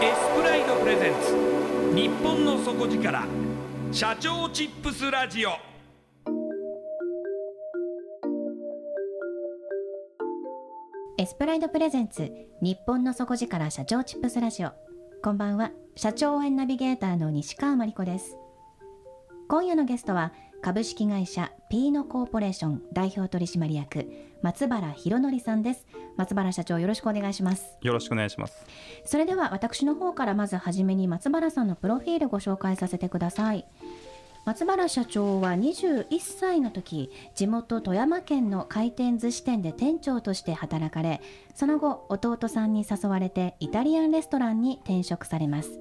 スプライドプレゼンツ。日本の底力。社長チップスラジオ。エスプライドプレゼンツ。日本の底力社長チップスラジオ。こんばんは。社長応援ナビゲーターの西川真理子です。今夜のゲストは株式会社ピーノコーポレーション代表取締役松原博則さんです。松原社長よろしくお願いします。よろしくお願いします。それでは私の方からまずはじめに松原さんのプロフィールご紹介させてください。松原社長は21歳の時地元富山県の回転寿司店で店長として働かれその後弟さんに誘われてイタリアンレストランに転職されます。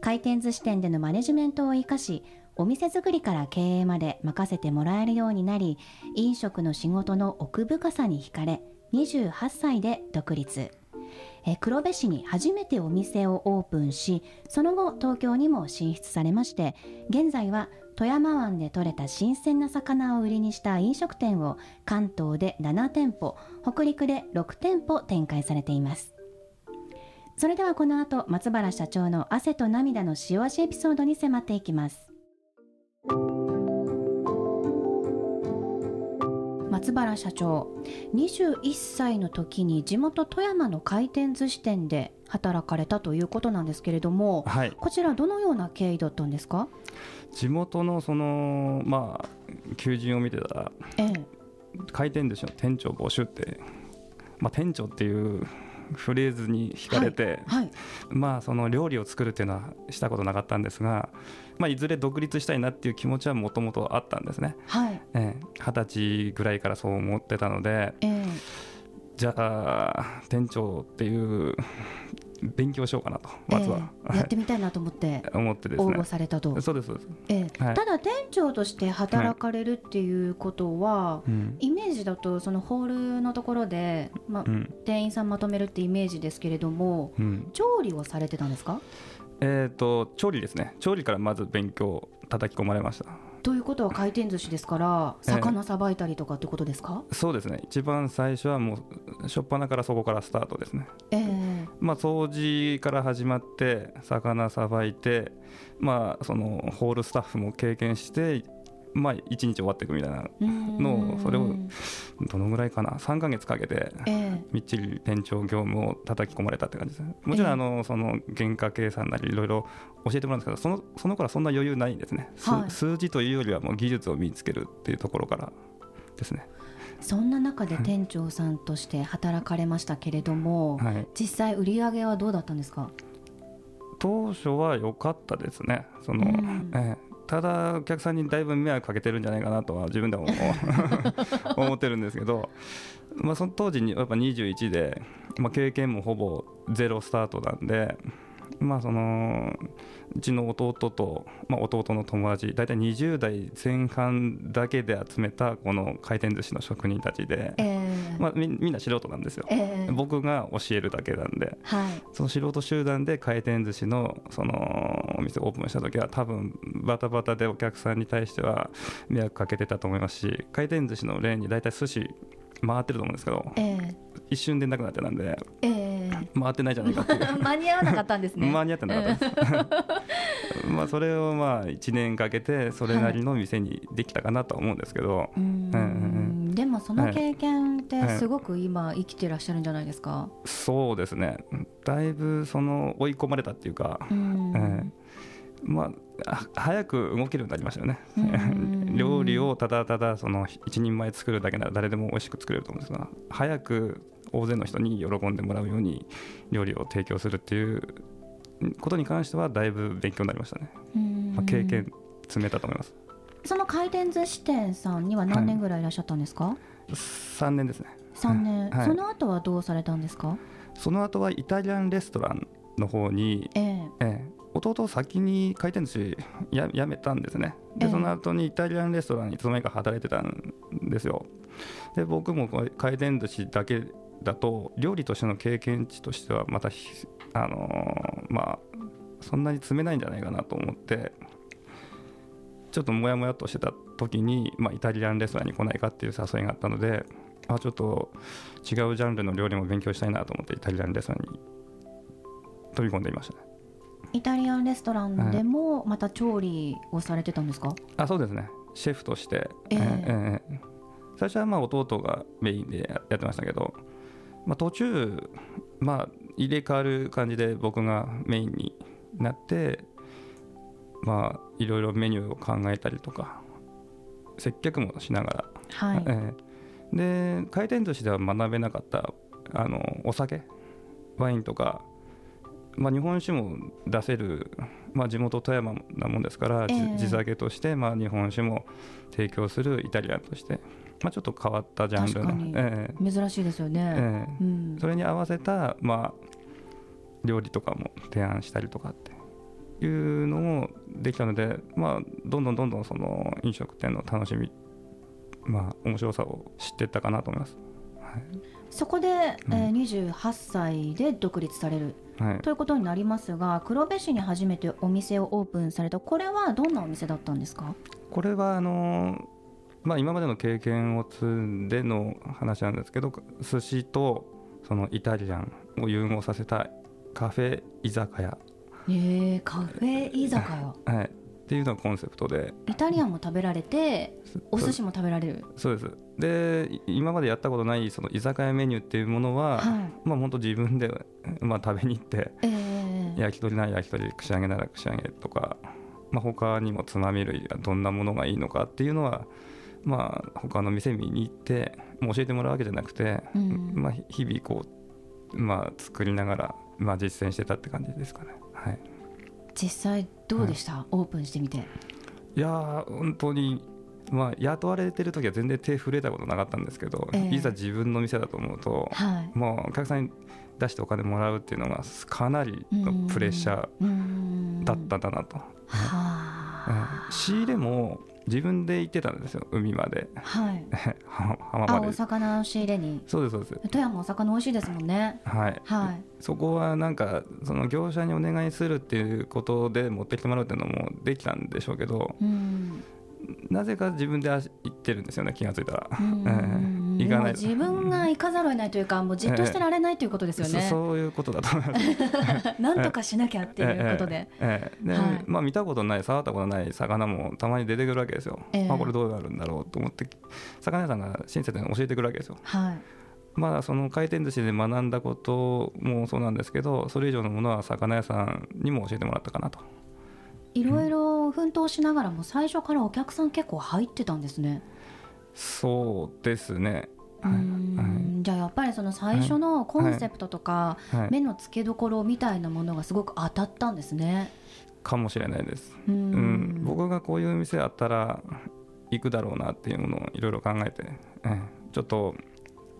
回転寿司店でのマネジメントを生かしお店作りから経営まで任せてもらえるようになり飲食の仕事の奥深さに惹かれ28歳で独立。え黒部市に初めてお店をオープンしその後東京にも進出されまして現在は富山湾で採れた新鮮な魚を売りにした飲食店を関東で7店舗北陸で6店舗展開されています。それではこの後松原社長の汗と涙の塩味エピソードに迫っていきます。松原社長21歳の時に地元富山の回転寿司店で働かれたということなんですけれども、はい、こちらどのような経緯だったんですか？地元のそのまあ求人を見てたら、ええ、回転寿司の店長募集って、まあ、店長っていうフレーズに惹かれて、はいはい、まあその料理を作るっていうのはしたことなかったんですが、まあ、いずれ独立したいなっていう気持ちはもともとあったんですね。はい、ええ、二十歳ぐらいからそう思ってたので、ええ、じゃあ店長っていう勉強しようかなとまずは、えー、やってみたいなと思って 思ってですね。応募されたと。そうですそうです、えーはい、ただ店長として働かれるっていうことは、はい。うん、イメージだとそのホールのところで、まあうん、店員さんまとめるってイメージですけれども、うん、調理をされてたんですか？えっ、ー、と調理ですね。調理からまず勉強叩き込まれました。ということは回転寿司ですから魚さばいたりとかってことですか、えー、そうですね。一番最初はもう初っ端からそこからスタートですね。えー、まあ掃除から始まって魚さばいてまあそのホールスタッフも経験してまあ一日終わっていくみたいなのをそれをどのぐらいかな？3か月かけてみっちり店長業務を叩き込まれたって感じですもちろんあのその原価計算なりいろいろ教えてもらうんですけどそのその頃はそんな余裕ないんですね、はい、数字というよりはもう技術を身につけるっていうところからですねそんな中で店長さんとして働かれましたけれども、はい、実際売り上げはどうだったんですか？当初は良かったですね。その、うん。ええ。ただお客さんにだいぶ迷惑かけてるんじゃないかなとは自分でも 思ってるんですけど、まあ、その当時にやっぱ21で、まあ、経験もほぼゼロスタートなんで、まあ、そのうちの弟と、まあ、弟の友達大体20代前半だけで集めたこの回転寿司の職人たちで、えーまあ、みみんな素人なんですよ。えー僕が教えるだけなんで。はい。その素人集団で回転寿司のそのお店をオープンした時は多分バタバタでお客さんに対しては迷惑かけてたと思いますし回転寿司のレーンに大体寿司回ってると思うんですけどえー一瞬でなくなってたんでえー回ってないじゃないかっていう。間に合わなかったんですね。間に合ってなかったです まあそれをまあ1年かけてそれなりの店にできたかなとは思うんですけど、うーんうん。でもその経験ってすごく今生きてらっしゃるんじゃないですか、そうですね。だいぶその追い込まれたっていうか、うん。ええ。まああ早く動けるようになりましたよね。うん料理をただただその一人前作るだけなら誰でも美味しく作れると思うんですが早く大勢の人に喜んでもらうように料理を提供するっていうことに関してはだいぶ勉強になりましたね、うん。まあ、経験積めたと思います。その回転寿司店さんには何年ぐらいいらっしゃったんですか、3年ですね。3年、はい。その後はどうされたんですか？その後はイタリアンレストランの方に、ええ。ええ弟先に回転寿司や辞めたんですね。で、ええ。その後にイタリアンレストランにいつの間にか働いてたんですよ。で僕も回転寿司だけだと料理としての経験値としてはまたひあのーまあそんなに積めないんじゃないかなと思ってちょっとモヤモヤっとしてた時に、まあ、イタリアンレストランに来ないかっていう誘いがあったのであちょっと違うジャンルの料理も勉強したいなと思ってイタリアンレストランに飛び込んでいましたねイタリアンレストランでもまた調理をされてたんですか、あそうですね。シェフとして、ええ。ええ最初はまあ弟がメインでややってましたけど、まあ、途中、まあ、入れ替わる感じで僕がメインになってまあいろいろメニューを考えたりとか接客もしながら、はい、ええ。で回転寿司では学べなかったあのお酒ワインとか、まあ、日本酒も出せる、まあ、地元富山なもんですから、じえ。え地酒として、まあ、日本酒も提供するイタリアンとして、まあ、ちょっと変わったジャンルの、え珍しいですよえね、ええ。うん。それに合わせた、まあ、料理とかも提案したりとかっていうのもできたので、まあ、どんどんどんどんその飲食店の楽しみ、まあ、面白さを知っていったかなと思います。そこで、えー28歳で独立される。はい、ということになりますが黒部市に初めてお店をオープンされた。これはどんなお店だったんですか？これはあのまあ、今までの経験を積んでの話なんですけど寿司とそのイタリアンを融合させたカフェ居酒屋、えー、カフェ居酒屋。はい、っていうのがコンセプトで。イタリアンも食べられてお寿司も食べられる？そうです。でい今までやったことないその居酒屋メニューっていうものは、はい。まあ本当自分で、まあ、食べに行ってえー、焼き鳥なら焼き鳥串揚げなら串揚げとか、まあ、他にもつまみ類がどんなものがいいのかっていうのはまあ他の店見に行ってもう教えてもらうわけじゃなくて、うん。まあ、日々こう、まあ、作りながら、まあ、実践してたって感じですかね。はい、実際どうでした、オープンしてみて。いやー本当にまあ、雇われてる時は全然手触れたことなかったんですけど、ええ。いざ自分の店だと思うと、はい。もうお客さんに出してお金もらうっていうのがかなりのプレッシャーーだったんだなと、はうん。仕入れも自分で行ってたんですよ海まで。あはい。浜浜あおまで魚の仕入れに。そうですそうです。富山お魚美味しいですもんね。はい、はい。そこはなんかその業者にお願いするっていうことで持ってきてもらうっていうのもできたんでしょうけどうん。なぜか自分で足行ってるんですよね気がついたら、うん。ええ行かない。自分が行かざるを得ないというかもうじっとしてられないということですよね、そそういうことだと思います。なんとかしなきゃっていうことで、ええ。ええ。ではい。まあ、見たことない触ったことない魚もたまに出てくるわけですよ、ええ。まあ、これどうなるんだろうと思って魚屋さんが親切に教えてくるわけですよ。はい。まあその回転寿司で学んだこともそうなんですけどそれ以上のものは魚屋さんにも教えてもらったかなと。いろいろ奮闘しながらも最初からお客さん結構入ってたんですねそうですね。うーんじゃあやっぱりその最初のコンセプトとか、はい。目の付けどころみたいなものがすごく当たったんですね。かもしれないです。うーうん、僕がこういう店あったら行くだろうなっていうものをいろいろ考えて、ええちょっと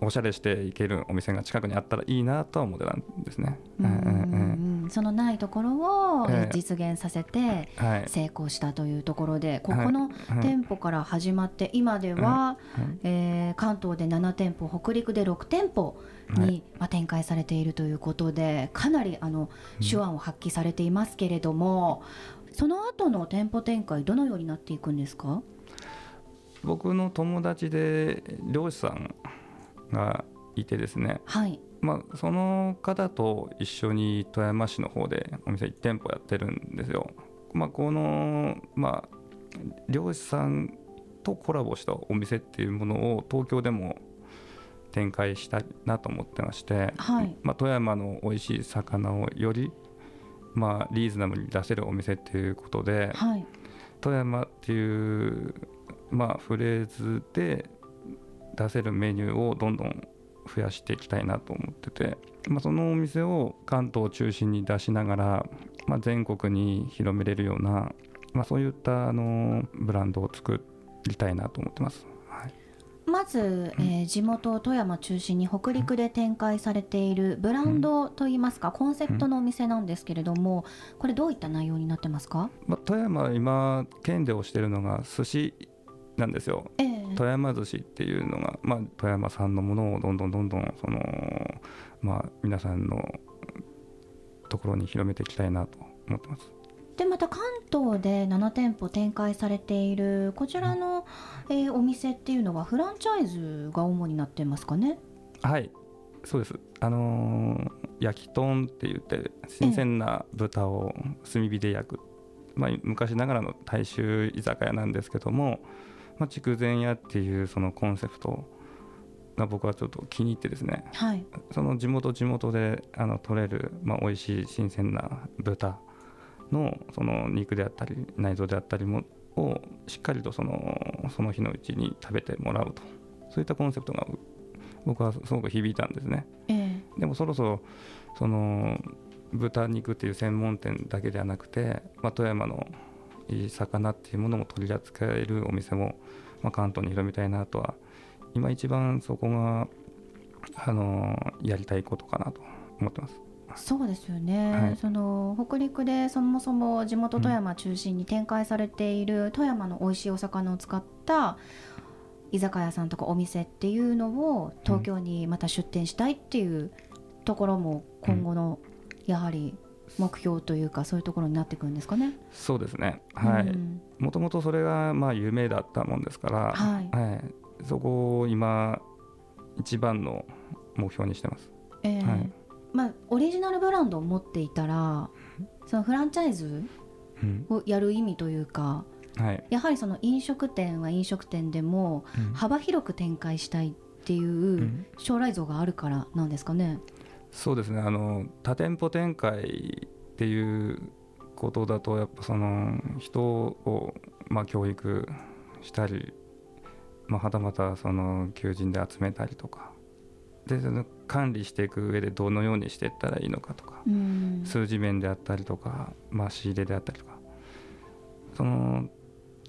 おしゃれして行けるお店が近くにあったらいいなとは思ってたんですね。うんうんええうん。そのないところをええ。実現させて成功したというところでこはい。このはい。店舗から始まって今では、うん。えー関東で7店舗北陸で6店舗はに、まあ、展開されているということでかなりあの手腕を発揮されていますけれども、その後の店舗展開どのようになっていくんですか？僕の友達で漁師さんがいてですね、はい。まあ、その方と一緒に富山市の方でお店1店舗やってるんですよ。まあ、この、まあ、漁師さんとコラボしたお店っていうものを東京でも展開したいなと思ってまして、はい。まあ、富山の美味しい魚をより、まあ、リーズナブルに出せるお店っていうことで、はい富山っていう、まあ、フレーズで出せるメニューをどんどん増やしていきたいなと思ってて、まあ、そのお店を関東を中心に出しながら、まあ、全国に広めれるような、まあ、そういったあのブランドを作りたいなと思ってます。はい。まず、えー地元富山中心に北陸で展開されているブランドといいますか、コンセプトのお店なんですけれどもこれどういった内容になってますか、まあ、富山は今県で推してるのが寿司なんですよ。ええ。富山寿司っていうのが、まあ、富山産のものをどんどんどんどんその、まあ、皆さんのところに広めていきたいなと思ってます。でまた関東で7店舗展開されているこちらの、えーお店っていうのはフランチャイズが主になってますかね？はい。そうです。あのー焼き豚って言って新鮮な豚を炭火で焼く、まあ、昔ながらの大衆居酒屋なんですけども、まあ、筑前屋っていうそのコンセプトが僕はちょっと気に入ってですね。はい。その地元地元であの取れる、まあ、美味しい新鮮な豚のその肉であったり内臓であったりもをしっかりとそのその日のうちに食べてもらうと。そういったコンセプトが僕はすごく響いたんですね。え。でもそろそろその豚肉っていう専門店だけではなくて、まあ、富山の魚っていうものも取り扱えるお店も、まあ、関東に広めたいなとは今一番そこがあのやりたいことかなと思ってます。そうですよね、はい。その北陸でそもそも地元富山中心に展開されている富山の美味しいお魚を使った居酒屋さんとかお店っていうのを東京にまた出店したいっていうところも今後のやはり目標というかそういうところになってくるんですかね。そうですね。はい。うん。もともとそれがまあ夢だったもんですから、はい。そこを今一番の目標にしてます。えーはい。まあ、オリジナルブランドを持っていたらそのフランチャイズうん。をやる意味というかはい。やはりその飲食店は飲食店でもうん。幅広く展開したいっていううん。将来像があるからなんですかね。そうですね。あの多店舗展開っていうことだとやっぱその人を、まあ、教育したり、まあ、はたまたその求人で集めたりとかでその管理していく上でどのようにしていったらいいのかとかうん。数字面であったりとか、まあ、仕入れであったりとかその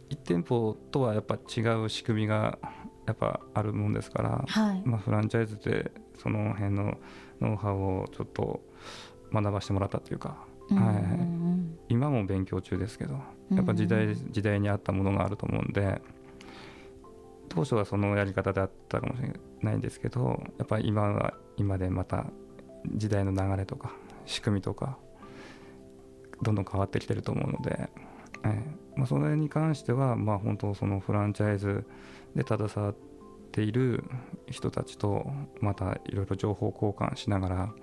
1店舗とはやっぱ違う仕組みがやっぱあるもんですから、はい、まあ、フランチャイズでその辺のノウハウをちょっと学ばせてもらったというか、うん。はい。はいうん。今も勉強中ですけどうん。やっぱ時代時代に合ったものがあると思うんで当初はそのやり方であったかもしれないんですけどやっぱり今は今でまた時代の流れとか仕組みとかどんどん変わってきてると思うので、ええまあ、それに関してはまあ本当そのフランチャイズで携わっている人たちとまたいろいろ情報交換しながら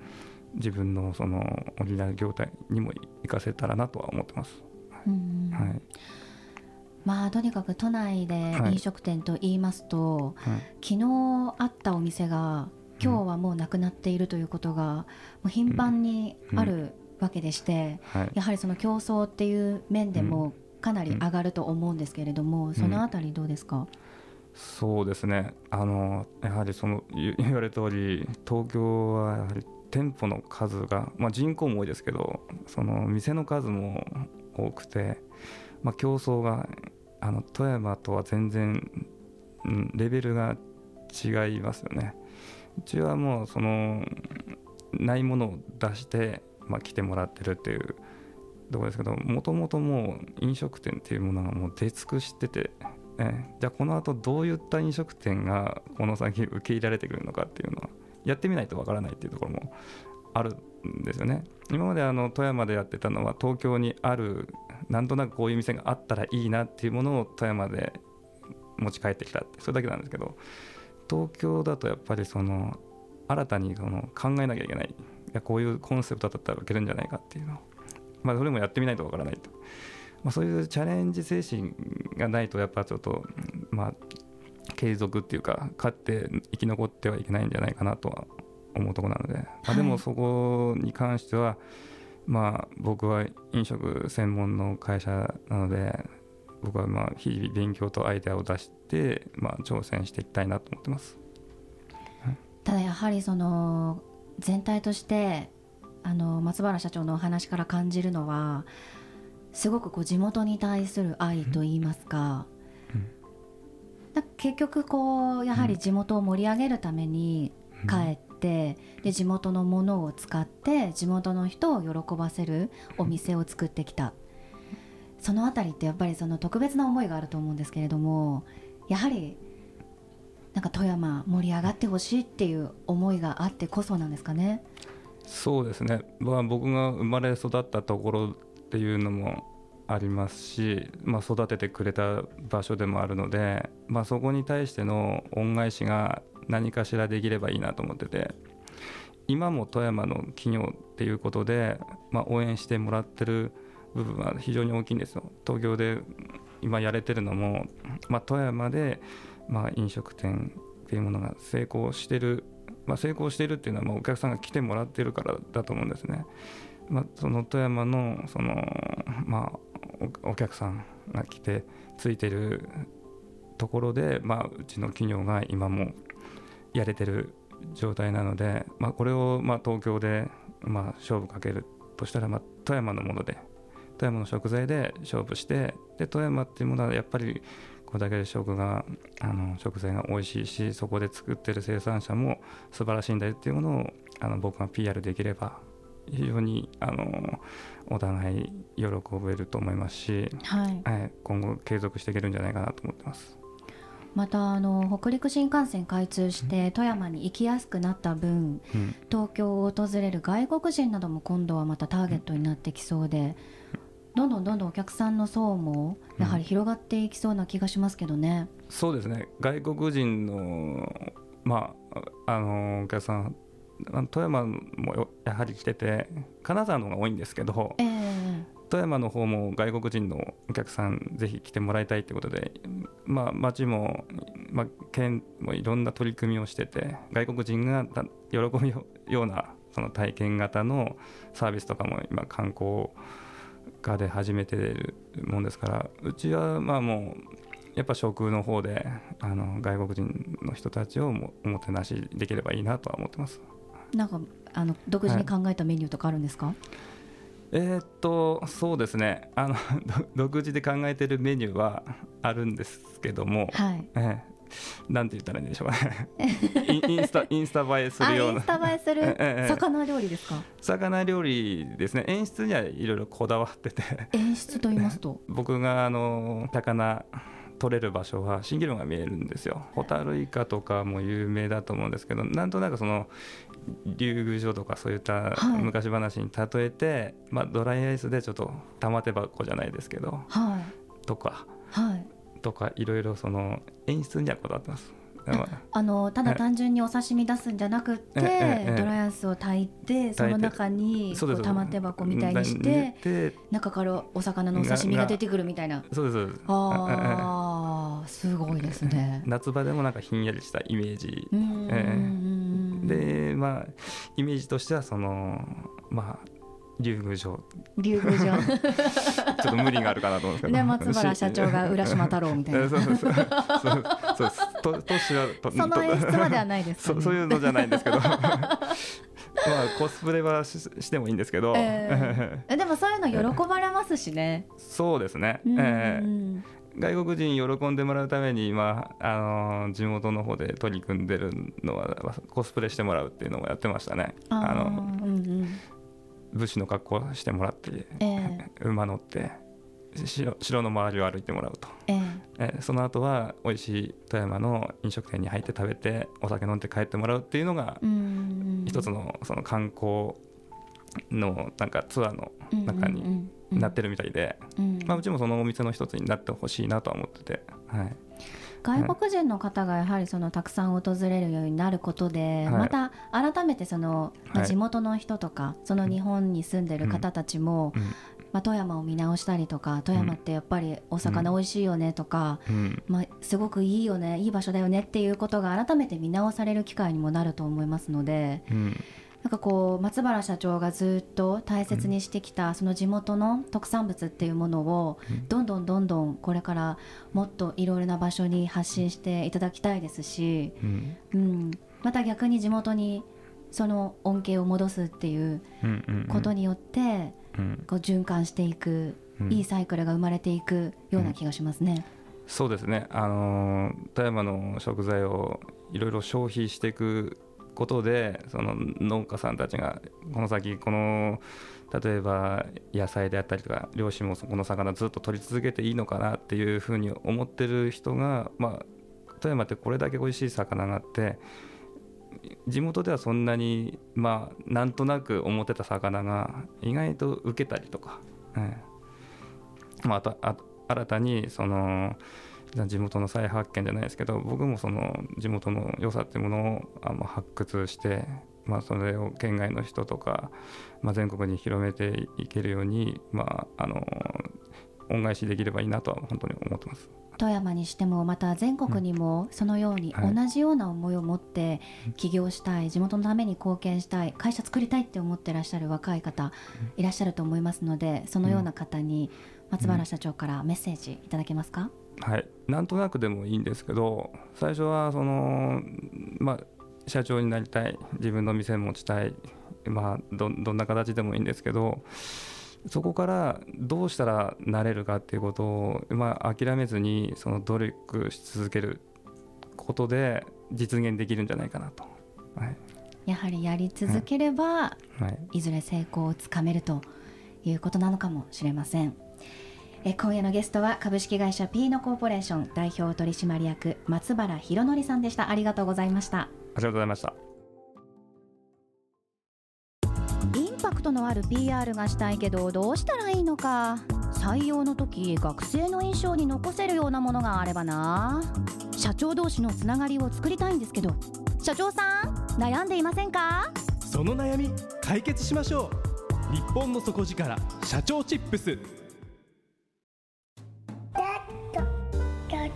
自分のそのオリジナル業態にも活かせたらなとは思ってます。うんはい。まあとにかく都内ではい。飲食店と言いますと、はい。昨日あったお店が今日はもうなくなっているということが、もう頻繁にあるわけでして、はい。やはりその競争っていう面でもかなり上がると思うんですけれども、そのあたりどうですか、そうですね。あのやはりその 言われた通り東京はやはり店舗の数が、まあ、人口も多いですけどその店の数も多くて、まあ、競争があの富山とは全然、うん、レベルが違いますよね。うちはもうそのないものを出して、まあ、来てもらってるっていうところですけどもともともう飲食店っていうものがもう出尽くしてて、えじゃあこの後どういった飲食店がこの先受け入れられてくるのかっていうのはやってみないとわからないっていうところもあるんですよね。今まであの富山でやってたのは東京にあるなんとなくこういう店があったらいいなっていうものを富山で持ち帰ってきたってそれだけなんですけど東京だとやっぱりその新たにその考えなきゃいけないいやこういうコンセプトだったら受けるんじゃないかっていうのを、まあ、それもやってみないとわからないと、まあ、そういうチャレンジ精神がないとやっぱちょっとまあ継続っていうか勝って生き残ってはいけないんじゃないかなとは思うところなので、まあ、でもそこに関しては、まあ僕は飲食専門の会社なので僕はまあ日々勉強とアイデアを出して、まあ、挑戦していきたいなと思ってます。ただやはりその全体としてあの松原社長のお話から感じるのはすごくこう地元に対する愛といいますか,、うん。だ結局こうやはり地元を盛り上げるために帰って、で地元のものを使って地元の人を喜ばせるお店を作ってきた。そのあたりってやっぱりその特別な思いがあると思うんですけれどもやはりなんか富山盛り上がってほしいっていう思いがあってこそなんですかね。そうですね、まあ、僕が生まれ育ったところっていうのもありますし、まあ、育ててくれた場所でもあるので、まあ、そこに対しての恩返しが何かしらできればいいなと思ってて今も富山の企業っていうことで、まあ、応援してもらってる部分は非常に大きいんですよ東京で今やれてるのも、まあ、富山で、まあ、飲食店っていうものが成功してるまあ、成功してるっていうのはまあお客さんが来てもらってるからだと思うんですね。まあ、その富山のその、まあ、お客さんが来てついてるところで、まあ、うちの企業が今もやれてる状態なので、まあ、これをまあ東京でまあ勝負かけるとしたら、まあ、富山のもので富山の食材で勝負してで富山っていうものはやっぱりこれだけ食があの食材が美味しいしそこで作ってる生産者も素晴らしいんだよっていうものをあの僕が PR できれば非常にあのお互い喜べると思いますし、はい、はい、今後継続していけるんじゃないかなと思ってます。またあの北陸新幹線開通して富山に行きやすくなった分うん。東京を訪れる外国人なども今度はまたターゲットになってきそうでどんどんどんどんお客さんの層もやはり広がっていきそうな気がしますけどね。そうですね。外国人の,、まあ、あのお客さん富山もよやはり来てて金沢の方が多いんですけどええ富山の方も外国人のお客さんぜひ来てもらいたいということで、まあ、町も、まあ、県もいろんな取り組みをしてて外国人がた喜ぶよようなその体験型のサービスとかも今観光課で始めてるもんですからうちはまあもうやっぱ食の方であの外国人の人たちをもおもてなしできればいいなとは思ってます。なんかあの独自に考えたメニューとかあるんですか、えーっとそうですね。あの ど独自で考えてるメニューはあるんですけども、はい。ええなんて言ったらいいんでしょうかね。インスタインスタ映えすあるような。インスタ映えする？魚料理ですか魚料理ですね演出にはいろいろこだわってて演出と言いますと僕があの魚取れる場所は蜃気楼が見えるんですよ。ホタルイカとかも有名だと思うんですけどなんとなくその竜宮城とかそういったはい。昔話に例えて、まあ、ドライアイスでちょっと玉手箱じゃないですけどはい。とかはい。とかいろいろその演出にはこだわってます。まああのただえ単純にお刺身出すんじゃなくって、ドライアイスを炊いてその中に玉手箱みたいにしてで中からお魚のお刺身が出てくるみたいな。そうですそうです。あーすごいですね。夏場でもなんかひんやりしたイメージ。でまあイメージとしてはそのまあ竜宮城。竜宮城。ちょっと無理があるかなと思うんですけど。ね松原社長が浦島太郎みたいな。そうそうそう。そうそうその演出まではないですそそういうのじゃないんですけど。まあコスプレはししてもいいんですけど、えー、でもそういうの喜ばれますしね。そうですね、うんえー。外国人喜んでもらうために今、あのー地元の方で取り組んでるのはコスプレしてもらうっていうのをやってましたね。あのうんうん武士の格好をしてもらって、え馬乗って城城の周りを歩いてもらうと、ええ。えーその後は美味しい富山の飲食店に入って食べてお酒飲んで帰ってもらうっていうのが一つのその観光のなんかツアーの中になってるみたいで、うん。まあ、うちもそのお店の一つになってほしいなとは思ってて、はい、外国人の方がやはりそのたくさん訪れるようになることで、はい。また改めてその、ま地元の人とかその日本に住んでる方たちも、うん。まあ、富山を見直したりとか富山ってやっぱりお魚美味しいよねとか、うん。まあ、すごくいいよねいい場所だよねっていうことが改めて見直される機会にもなると思いますのでうんなんかこう松原社長がずっと大切にしてきたその地元の特産物っていうものをうん。どんどんどんどんこれからもっといろいろな場所に発信していただきたいですし、うん。うん、また逆に地元にその恩恵を戻すっていうことによってうん。こう循環していくうん。いいサイクルが生まれていくような気がしますね。そうですね、あのー富山の食材をいろいろ消費していくことでその農家さんたちがこの先この例えば野菜であったりとか漁師もこの魚ずっと取り続けていいのかなっていうふうに思ってる人が、まあ、富山ってこれだけ美味しい魚があって地元ではそんなにまあなんとなく思ってた魚が意外と受けたりとか、ええまあ、とあ新たにその地元の再発見じゃないですけど僕もその地元の良さっていうものをあの発掘して、まあ、それを県外の人とか、まあ、全国に広めていけるように、まあ、あの恩返しできればいいなとは本当に思ってます。富山にしてもまた全国にもそのようにはい。同じような思いを持って起業したい地元のために貢献したい会社作りたいって思ってらっしゃる若い方いらっしゃると思いますのでそのような方に松原社長からメッセージいただけますか、はい、なんとなくでもいいんですけど最初はその、まあ、社長になりたい自分の店持ちたい、まあ、どどんな形でもいいんですけどそこからどうしたらなれるかっていうことを、まあ、諦めずにその努力し続けることで実現できるんじゃないかなと。はい。やはりやり続ければはい。いずれ成功をつかめるということなのかもしれませんえ今夜のゲストは株式会社ピーノコーポレーション代表取締役松原博則さんでした。ありがとうございました。ありがとうございました。インパクトのある PR がしたいけどどうしたらいいのか。採用の時学生の印象に残せるようなものがあればな。社長同士のつながりを作りたいんですけど社長さん悩んでいませんか？その悩み解決しましょう。日本の底力社長チップス